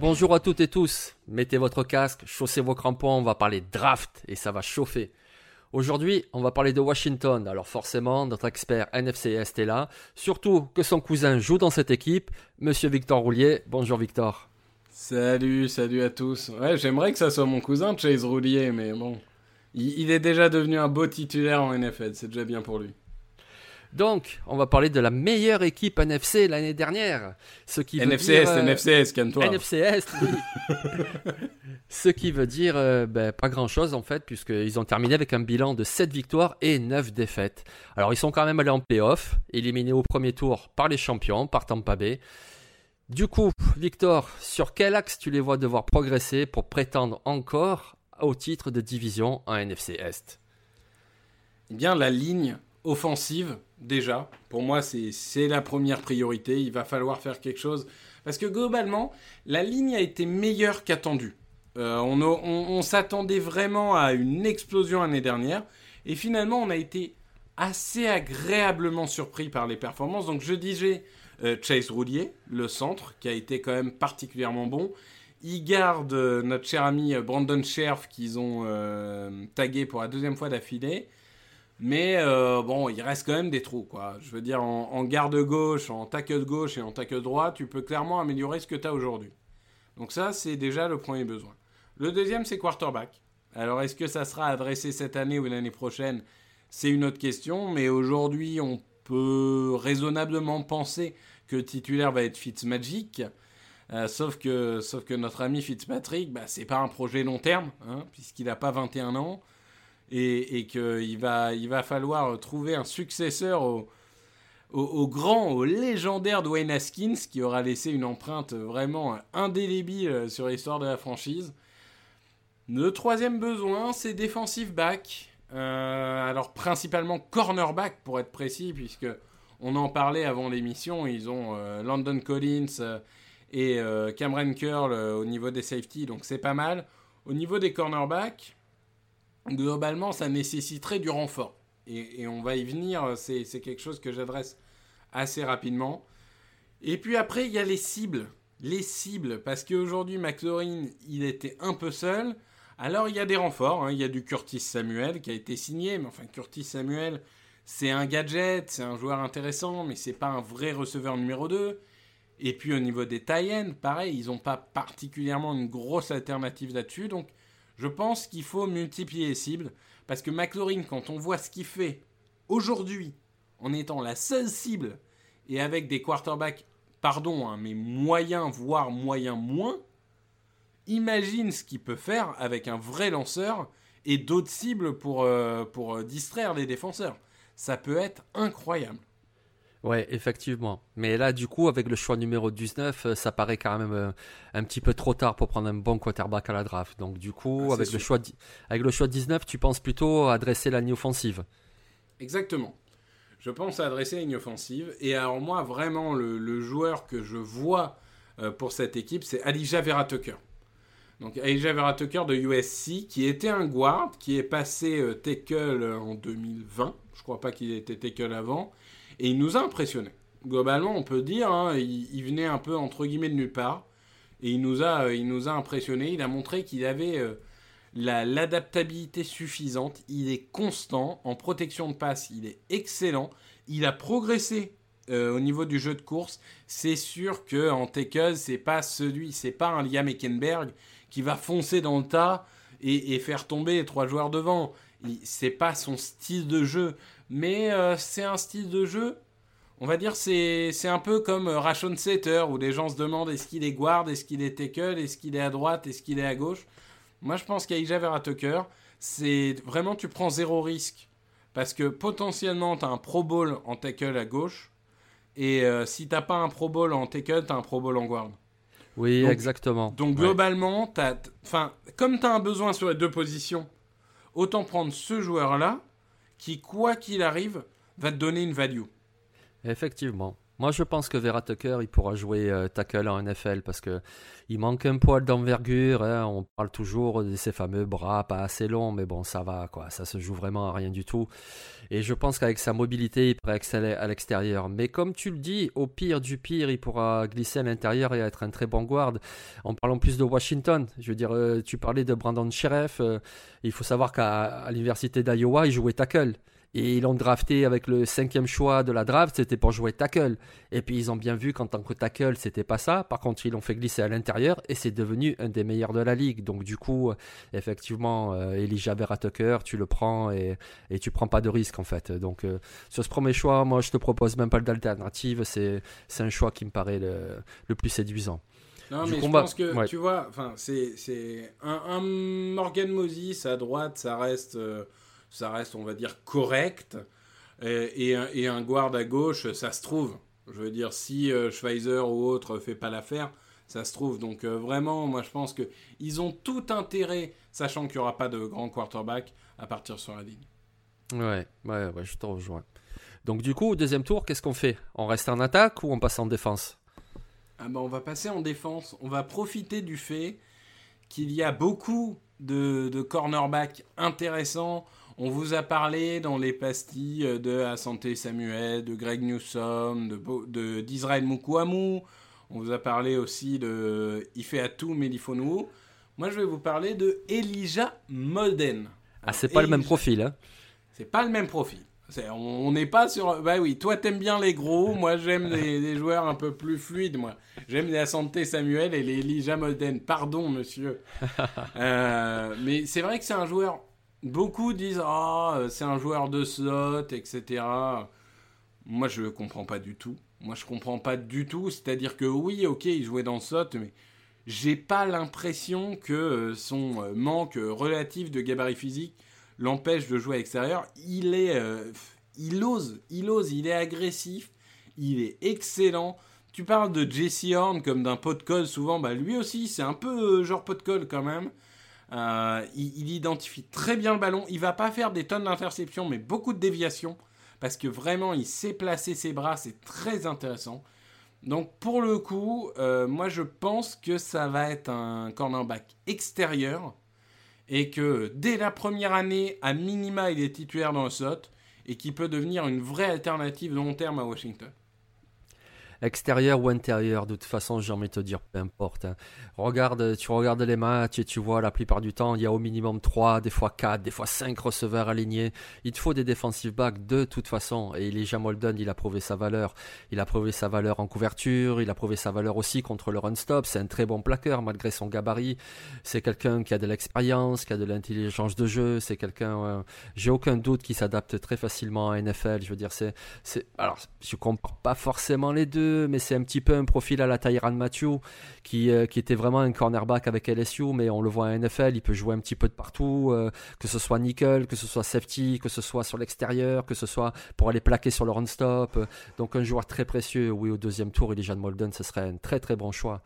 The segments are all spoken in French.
Bonjour à toutes et tous, mettez votre casque, chaussez vos crampons, on va parler draft et ça va chauffer. Aujourd'hui, on va parler de Washington, alors forcément, notre expert NFC Est est là, surtout que son cousin joue dans cette équipe, Monsieur Victor Roulier. Bonjour Victor. Salut, salut à tous. Ouais, j'aimerais que ça soit mon cousin Chase Roulier, mais bon. Il, il est déjà devenu un beau titulaire en NFL, c'est déjà bien pour lui. Donc, on va parler de la meilleure équipe NFC l'année dernière. Ce qui veut NFC dire, Est, euh, calme-toi. NFC Est, oui. Ce qui veut dire euh, ben, pas grand-chose en fait, puisqu'ils ont terminé avec un bilan de 7 victoires et 9 défaites. Alors ils sont quand même allés en playoff, éliminés au premier tour par les champions, par Tampa Bay. Du coup, Victor, sur quel axe tu les vois devoir progresser pour prétendre encore au titre de division en NFC Est Eh bien, la ligne offensive, déjà, pour moi, c'est la première priorité. Il va falloir faire quelque chose. Parce que globalement, la ligne a été meilleure qu'attendue. Euh, on s'attendait vraiment à une explosion l'année dernière. Et finalement, on a été assez agréablement surpris par les performances. Donc, je disais euh, Chase Roulier, le centre, qui a été quand même particulièrement bon. Il garde euh, notre cher ami euh, Brandon Scherf, qu'ils ont euh, tagué pour la deuxième fois d'affilée. Mais bon, il reste quand même des trous, quoi. Je veux dire, en, garde gauche, en tackle gauche et en tackle droit, tu peux clairement améliorer ce que tu as aujourd'hui. Donc ça, c'est déjà le premier besoin. Le deuxième, c'est quarterback. Alors, est-ce que ça sera adressé cette année ou l'année prochaine? C'est une autre question, mais aujourd'hui, on peut raisonnablement penser que titulaire va être Fitzmagic. Euh, sauf, que, sauf que notre ami Fitzpatrick, bah, c'est pas un projet long terme, hein, puisqu'il n'a pas 21 ans et, et qu'il va, il va falloir trouver un successeur au, grand, au légendaire Dwayne Haskins, qui aura laissé une empreinte vraiment indélébile sur l'histoire de la franchise. Le troisième besoin, c'est defensive back. Euh, alors principalement cornerback pour être précis, puisque on en parlait avant l'émission. Ils ont euh, Collins euh, et euh, Cameron Curl euh, au niveau des safety, donc c'est pas mal. Au niveau des cornerbacks, globalement, ça nécessiterait du renfort. Et, on va y venir, c'est c'est quelque chose que j'adresse assez rapidement. Et puis après, il y a les cibles. Les cibles, parce qu'aujourd'hui, McLaurin, il était un peu seul. Alors, il y a des renforts. hein. Il y a du Curtis Samuel qui a été signé. Mais enfin, Curtis Samuel, c'est un gadget, c'est un joueur intéressant, mais c'est pas un vrai receveur numéro 2. Et puis, au niveau des tie pareil, ils n'ont pas particulièrement une grosse alternative là-dessus. Donc, je pense qu'il faut multiplier les cibles. Parce que McLaurin, quand on voit ce qu'il fait aujourd'hui, en étant la seule cible, et avec des quarterbacks, pardon, hein, mais moyens, voire moyens moins, imagine ce qu'il peut faire avec un vrai lanceur et d'autres cibles pour, euh, pour euh, distraire les défenseurs. Ça peut être incroyable. Ouais, effectivement. Mais là, du coup, avec le choix numéro 19, euh, ça paraît quand même euh, un petit peu trop tard pour prendre un bon quarterback à la draft. Donc, du coup, Ah, avec, le choix, avec le choix 19, tu penses plutôt à adresser la ligne offensive? Exactement. Je pense à adresser une ligne offensive. Et alors moi, vraiment, le, le joueur que je vois euh, pour cette équipe, c'est Elijah Vera Tucker. Donc Elijah Vera Tucker de USC, qui était un guard, qui est passé euh, tackle en 2020. Je crois pas qu'il était tackle avant. Et il nous a impressionnés. Globalement, on peut dire, hein, il, venait un peu entre guillemets de nulle part. Et il nous a, il nous a impressionné. Il a montré qu'il avait l'adaptabilité suffisante. Il est constant en protection de passe. Il est excellent. Il a progressé au niveau du jeu de course. C'est sûr que en tackle, c'est pas celui, c'est pas un Liam Eckenberg qui va foncer dans le tas et, faire tomber trois joueurs devant. C'est pas son style de jeu, mais c'est un style de jeu on va dire c'est c'est un peu comme euh, Ration Setter où les gens se demandent est-ce qu'il est guard, est-ce qu'il est tackle, est-ce qu'il est à droite, est-ce qu'il est à gauche. Moi je pense qu'Aïja Vera Tucker, c'est vraiment tu prends zéro risque parce que potentiellement tu as un Pro Bowl en tackle à gauche et euh, si t'as pas un Pro Bowl en tackle, tu as un Pro Bowl en guard. Oui, exactement. Donc globalement, enfin comme tu as un besoin sur les deux positions, autant prendre ce joueur là qui quoi qu'il arrive va te donner une value. Effectivement. Moi, je pense que Vera Tucker, il pourra jouer euh, tackle en NFL parce que il manque un poil d'envergure. Hein. On parle toujours de ces fameux bras pas assez longs, mais bon, ça va, quoi. Ça se joue vraiment à rien du tout. Et je pense qu'avec sa mobilité, il pourrait exceller à l'extérieur. Mais comme tu le dis, au pire du pire, il pourra glisser à l'intérieur et être un très bon guard. En parlant plus de Washington, je veux dire, euh, tu parlais de Brandon Sheriff. Euh, il faut savoir qu'à l'université d'Iowa, il jouait tackle. Et ils l'ont drafté avec le cinquième choix de la draft, c'était pour jouer tackle. Et puis ils ont bien vu qu'en tant que tackle, c'était pas ça. Par contre, ils l'ont fait glisser à l'intérieur et c'est devenu un des meilleurs de la ligue. Donc du coup, effectivement, euh, Elijah Vera Tucker, tu le prends et, et tu prends pas de risque en fait. Donc euh, sur ce premier choix, moi je te propose même pas d'alternative. C'est, un choix qui me paraît le, le plus séduisant. Non, mais je pense que, tu vois, c'est, c'est un, un, Morgan Moses à droite, ça reste. Euh, ça reste, on va dire, correct. Et, et, un guard à gauche, ça se trouve. Je veux dire, si euh, Schweizer ou autre fait pas l'affaire, ça se trouve. Donc euh, vraiment, moi je pense qu'ils ont tout intérêt, sachant qu'il n'y aura pas de grand quarterback, à partir sur la ligne. Ouais, ouais, ouais, je te rejoins. Donc du coup, au deuxième tour, qu'est-ce qu'on fait? On reste en attaque ou on passe en défense? Ah ben, On va passer en défense. On va profiter du fait qu'il y a beaucoup de, de cornerbacks intéressants. On vous a parlé dans les pastilles de Asante Samuel, de Greg Newsom, de, d'Israël Mukwamu. On vous a parlé aussi de Ifeatu Melifonu. Moi, je vais vous parler de Elijah Molden. Ah, c'est pas le même profil, hein C'est pas le même profil. on n'est pas sur. Bah oui, toi t'aimes bien les gros, moi j'aime les, joueurs un peu plus fluides, moi. J'aime les Asante Samuel et les Elijah Molden. Pardon, monsieur. Euh, mais c'est vrai que c'est un joueur Beaucoup disent Ah, c'est un joueur de slot, etc. Moi, je ne comprends pas du tout. Moi, je comprends pas du tout. C'est-à-dire que oui, ok, il jouait dans slot, mais j'ai pas l'impression que euh, son euh, manque relatif de gabarit physique l'empêche de jouer à l'extérieur. Il est, euh, il ose, il ose, il est agressif, il est excellent. Tu parles de Jesse Horn comme d'un pot de colle souvent, bah lui aussi c'est un peu genre pot de colle quand même. Euh, il, identifie très bien le ballon. Il va pas faire des tonnes d'interceptions, mais beaucoup de déviations. Parce que vraiment, il sait placer ses bras. C'est très intéressant. Donc pour le coup, euh, moi je pense que ça va être un cornerback extérieur. Et que dès la première année, à minima, il est titulaire dans le slot. Et qui peut devenir une vraie alternative long terme à Washington extérieur ou intérieur, de toute façon, j'ai envie de te dire, peu importe. Hein. Regarde, tu regardes les matchs et tu vois la plupart du temps, il y a au minimum 3, des fois 4, des fois 5 receveurs alignés. Il te faut des defensive backs de toute façon. Et Elijah Molden, il a prouvé sa valeur. Il a prouvé sa valeur en couverture, il a prouvé sa valeur aussi contre le run-stop. C'est un très bon plaqueur malgré son gabarit. C'est quelqu'un qui a de l'expérience, qui a de l'intelligence de jeu. C'est quelqu'un, j'ai aucun doute qu'il s'adapte très facilement à NFL. Je veux dire, c'est, c'est, alors, je compare pas forcément les deux mais c'est un petit peu un profil à la Tyran Matthew, qui, euh, qui était vraiment un cornerback avec LSU, mais on le voit à NFL, il peut jouer un petit peu de partout, euh, que ce soit nickel, que ce soit safety, que ce soit sur l'extérieur, que ce soit pour aller plaquer sur le run-stop. Donc un joueur très précieux, oui, au deuxième tour, Elijah Molden, ce serait un très très bon choix.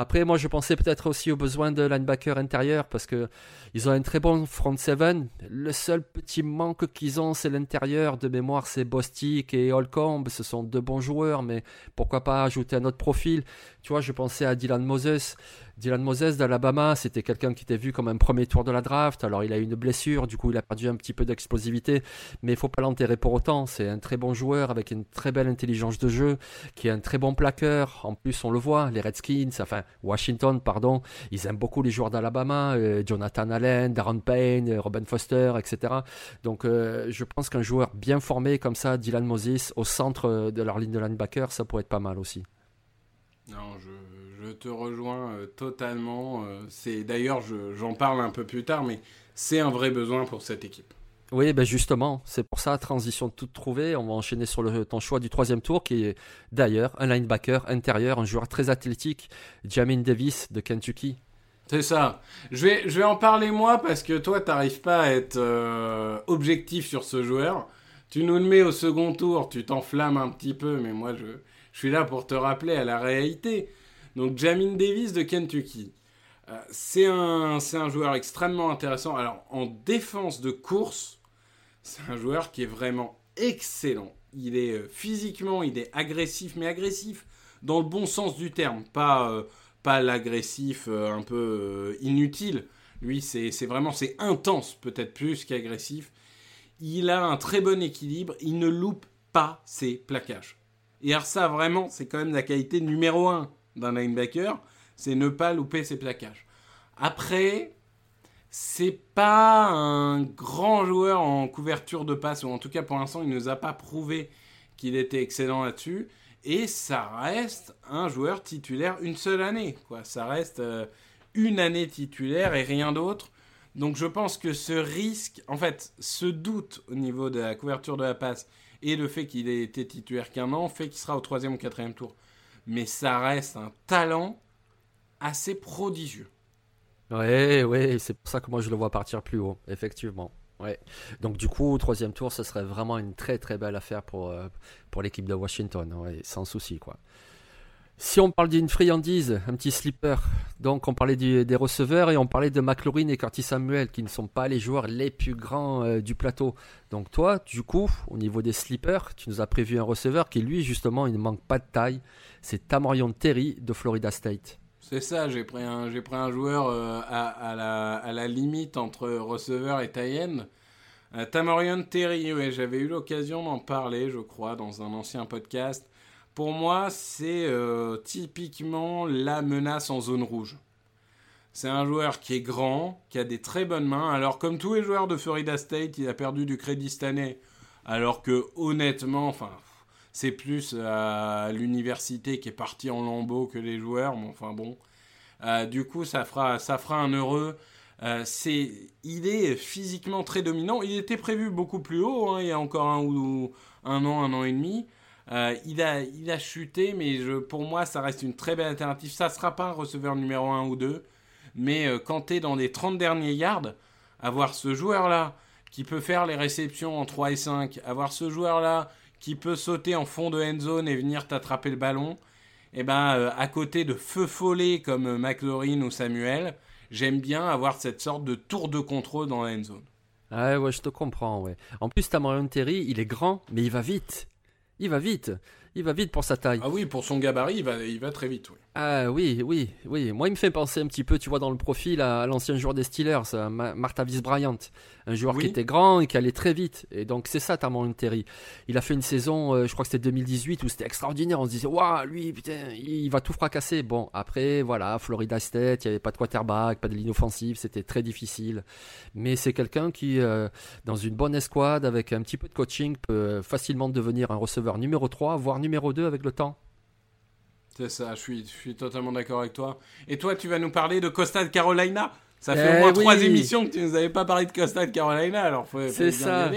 Après, moi, je pensais peut-être aussi aux besoins de linebacker intérieur parce que ils ont un très bon front seven. Le seul petit manque qu'ils ont, c'est l'intérieur. De mémoire, c'est Bostic et Holcomb. Ce sont deux bons joueurs, mais pourquoi pas ajouter un autre profil? Tu vois, je pensais à Dylan Moses. Dylan Moses d'Alabama, c'était quelqu'un qui était vu comme un premier tour de la draft. Alors il a eu une blessure, du coup il a perdu un petit peu d'explosivité, mais il faut pas l'enterrer pour autant. C'est un très bon joueur avec une très belle intelligence de jeu, qui est un très bon plaqueur. En plus, on le voit, les Redskins, enfin Washington, pardon, ils aiment beaucoup les joueurs d'Alabama, euh, Jonathan Allen, Darren Payne, euh, Robin Foster, etc. Donc euh, je pense qu'un joueur bien formé comme ça, Dylan Moses, au centre de leur ligne de linebacker, ça pourrait être pas mal aussi. Non, je, je te rejoins euh, totalement. Euh, c'est d'ailleurs, j'en parle un peu plus tard, mais c'est un vrai besoin pour cette équipe. Oui, ben justement, c'est pour ça, transition toute trouvée. On va enchaîner sur le, ton choix du troisième tour, qui est d'ailleurs un linebacker intérieur, un joueur très athlétique, Jamin Davis de Kentucky. C'est ça. Je vais, je vais en parler moi parce que toi, t'arrives pas à être euh, objectif sur ce joueur. Tu nous le mets au second tour, tu t'enflammes un petit peu, mais moi, je, je suis là pour te rappeler à la réalité. Donc Jamin Davis de Kentucky. Euh, c'est un, un joueur extrêmement intéressant. Alors en défense de course, c'est un joueur qui est vraiment excellent. Il est euh, physiquement, il est agressif, mais agressif dans le bon sens du terme, pas, euh, pas l'agressif un peu inutile. Lui, c'est vraiment, c'est intense, peut-être plus qu'agressif. Il a un très bon équilibre, il ne loupe pas ses plaquages. Et alors ça, vraiment, c'est quand même la qualité numéro un d'un linebacker, c'est ne pas louper ses plaquages. Après, c'est pas un grand joueur en couverture de passe, ou en tout cas pour l'instant, il ne nous a pas prouvé qu'il était excellent là-dessus. Et ça reste un joueur titulaire une seule année. Ça reste euh, une année titulaire et rien d'autre. Donc je pense que ce risque, en fait, ce doute au niveau de la couverture de la passe et le fait qu'il ait été titulaire qu'un an fait qu'il sera au troisième ou quatrième tour. Mais ça reste un talent assez prodigieux. Ouais, ouais, c'est pour ça que moi je le vois partir plus haut, effectivement. Donc du coup, troisième tour, ce serait vraiment une très très belle affaire pour, euh, l'équipe de Washington, sans souci quoi. Si on parle d'une friandise, un petit slipper, donc on parlait des receveurs et on parlait de McLaurin et Curtis Samuel qui ne sont pas les joueurs les plus grands euh, du plateau. Donc toi, du coup, au niveau des slippers, tu nous as prévu un receveur qui lui justement il ne manque pas de taille, c'est Tamarion Terry de Florida State. C'est ça, j'ai pris un, joueur euh, à, la, à, la, limite entre receveur et taille euh, Tamarion Terry, ouais, j'avais eu l'occasion d'en parler, je crois, dans un ancien podcast. Pour moi, c'est euh, typiquement la menace en zone rouge. C'est un joueur qui est grand, qui a des très bonnes mains. Alors, comme tous les joueurs de Florida State, il a perdu du crédit cette année. Alors que, honnêtement, enfin, c'est plus à l'université qui est parti en lambeaux que les joueurs. Mais enfin bon. Euh, du coup, ça fera, ça fera un heureux. Euh, c'est, il est physiquement très dominant. Il était prévu beaucoup plus haut, hein, il y a encore un ou un an, un an et demi. Euh, il, a, il a chuté, mais pour moi, ça reste une très belle alternative. Ça ne sera pas un receveur numéro 1 ou 2, mais euh, quand tu es dans les 30 derniers yards, avoir ce joueur-là qui peut faire les réceptions en 3 et 5, avoir ce joueur-là qui peut sauter en fond de end zone et venir t'attraper le ballon, et eh ben, euh, à côté de feu follet comme McLaurin ou Samuel, j'aime bien avoir cette sorte de tour de contrôle dans la end zone. Ouais, ouais, je te comprends, ouais. En plus, Tamarion Terry, il est grand, mais il va vite. Il va vite. Il va vite pour sa taille. Ah oui, pour son gabarit, il va, il va très vite, oui. Ah oui, oui, oui. Moi, il me fait penser un petit peu, tu vois, dans le profil à, l'ancien joueur des Steelers, Martavis Bryant. Un joueur qui était grand et qui allait très vite. Et donc, c'est ça, Tamon Terry. Il a fait une saison, euh, je crois que c'était 2018, où c'était extraordinaire. On se disait, waouh, lui, putain, il va tout fracasser. Bon, après, voilà, Florida State, il n'y avait pas de quarterback, pas de ligne offensive, c'était très difficile. Mais c'est quelqu'un qui, euh, dans une bonne escouade, avec un petit peu de coaching, peut facilement devenir un receveur numéro 3, voire numéro 2 avec le temps. C'est ça, je suis, je suis totalement d'accord avec toi. Et toi, tu vas nous parler de Costa de Carolina Ça fait au moins eh trois émissions que tu nous avais pas parlé de Costa de Carolina, alors faut, C'est ça.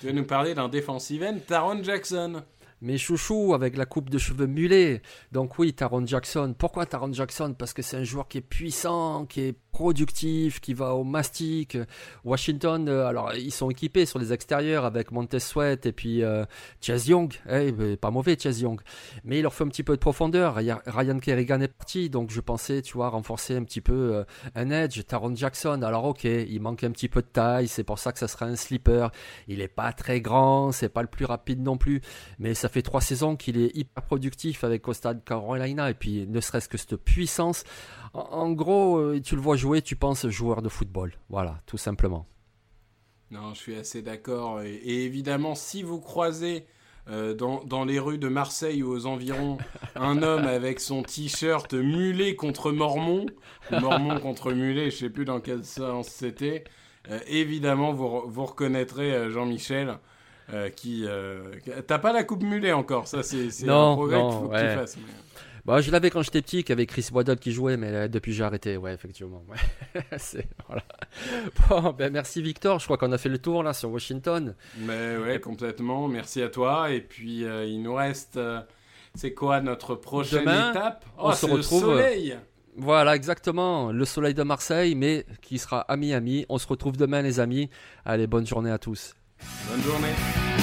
Tu vas nous parler d'un defensive end, Taron Jackson. Mais chouchou avec la coupe de cheveux mulets. Donc oui, Taron Jackson. Pourquoi Taron Jackson? Parce que c'est un joueur qui est puissant, qui est productif, qui va au mastic. Washington, euh, alors ils sont équipés sur les extérieurs avec Montez Sweat et puis euh, Chase Young. Eh, pas mauvais Chase Young. Mais il leur fait un petit peu de profondeur. Ryan Kerrigan est parti, donc je pensais, tu vois, renforcer un petit peu euh, un edge. Taron Jackson, alors ok, il manque un petit peu de taille, c'est pour ça que ça sera un slipper. Il est pas très grand, c'est pas le plus rapide non plus, mais ça fait fait trois saisons qu'il est hyper productif avec Costa Carolina et puis ne serait-ce que cette puissance. En, gros, euh, tu le vois jouer, tu penses joueur de football. Voilà, tout simplement. Non, je suis assez d'accord. Et, évidemment, si vous croisez euh, dans, les rues de Marseille ou aux environs un homme avec son t-shirt mulet contre Mormon, Mormon contre mulet, je sais plus dans quel sens c'était, euh, évidemment, vous, vous reconnaîtrez Jean-Michel. Qui t'as pas la coupe mulet encore ça c'est un progrès qu'il faut que tu fasses bah, je l'avais quand j'étais petit, qu'avec Chris Waddle qui jouait, mais euh, depuis j'ai arrêté, ouais, effectivement. voilà. Bon, ben merci Victor, je crois qu'on a fait le tour là sur Washington. Mais ouais, complètement, merci à toi. Et puis euh, il nous reste, euh, c'est quoi notre prochaine étape On oh, se retrouve. Le soleil voilà, exactement. Le soleil de Marseille, mais qui sera à Miami. On se retrouve demain, les amis. Allez, bonne journée à tous. Bonne journée.